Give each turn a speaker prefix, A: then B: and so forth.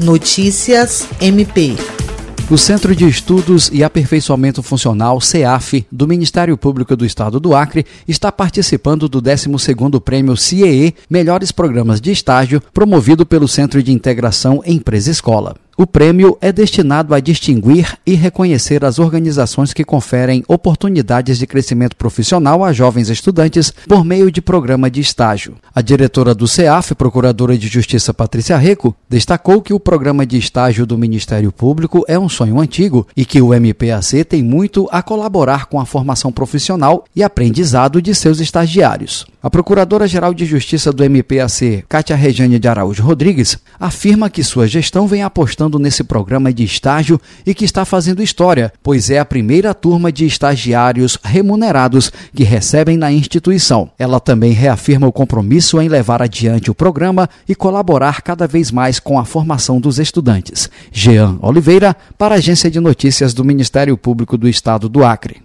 A: Notícias MP.
B: O Centro de Estudos e Aperfeiçoamento Funcional, CEAF, do Ministério Público do Estado do Acre, está participando do 12º Prêmio CIEE Melhores Programas de Estágio, promovido pelo Centro de Integração Empresa-Escola. O prêmio é destinado a distinguir e reconhecer as organizações que conferem oportunidades de crescimento profissional a jovens estudantes por meio de programa de estágio. A diretora do CEAF, Procuradora de Justiça Patrícia Reco, destacou que o programa de estágio do Ministério Público é um sonho antigo e que o MPAC tem muito a colaborar com a formação profissional e aprendizado de seus estagiários. A Procuradora-Geral de Justiça do MPAC, Cátia Rejane de Araújo Rodrigues, afirma que sua gestão vem apostando nesse programa de estágio e que está fazendo história, pois é a primeira turma de estagiários remunerados que recebem na instituição. Ela também reafirma o compromisso em levar adiante o programa e colaborar cada vez mais com a formação dos estudantes. Jean Oliveira, para a Agência de Notícias do Ministério Público do Estado do Acre.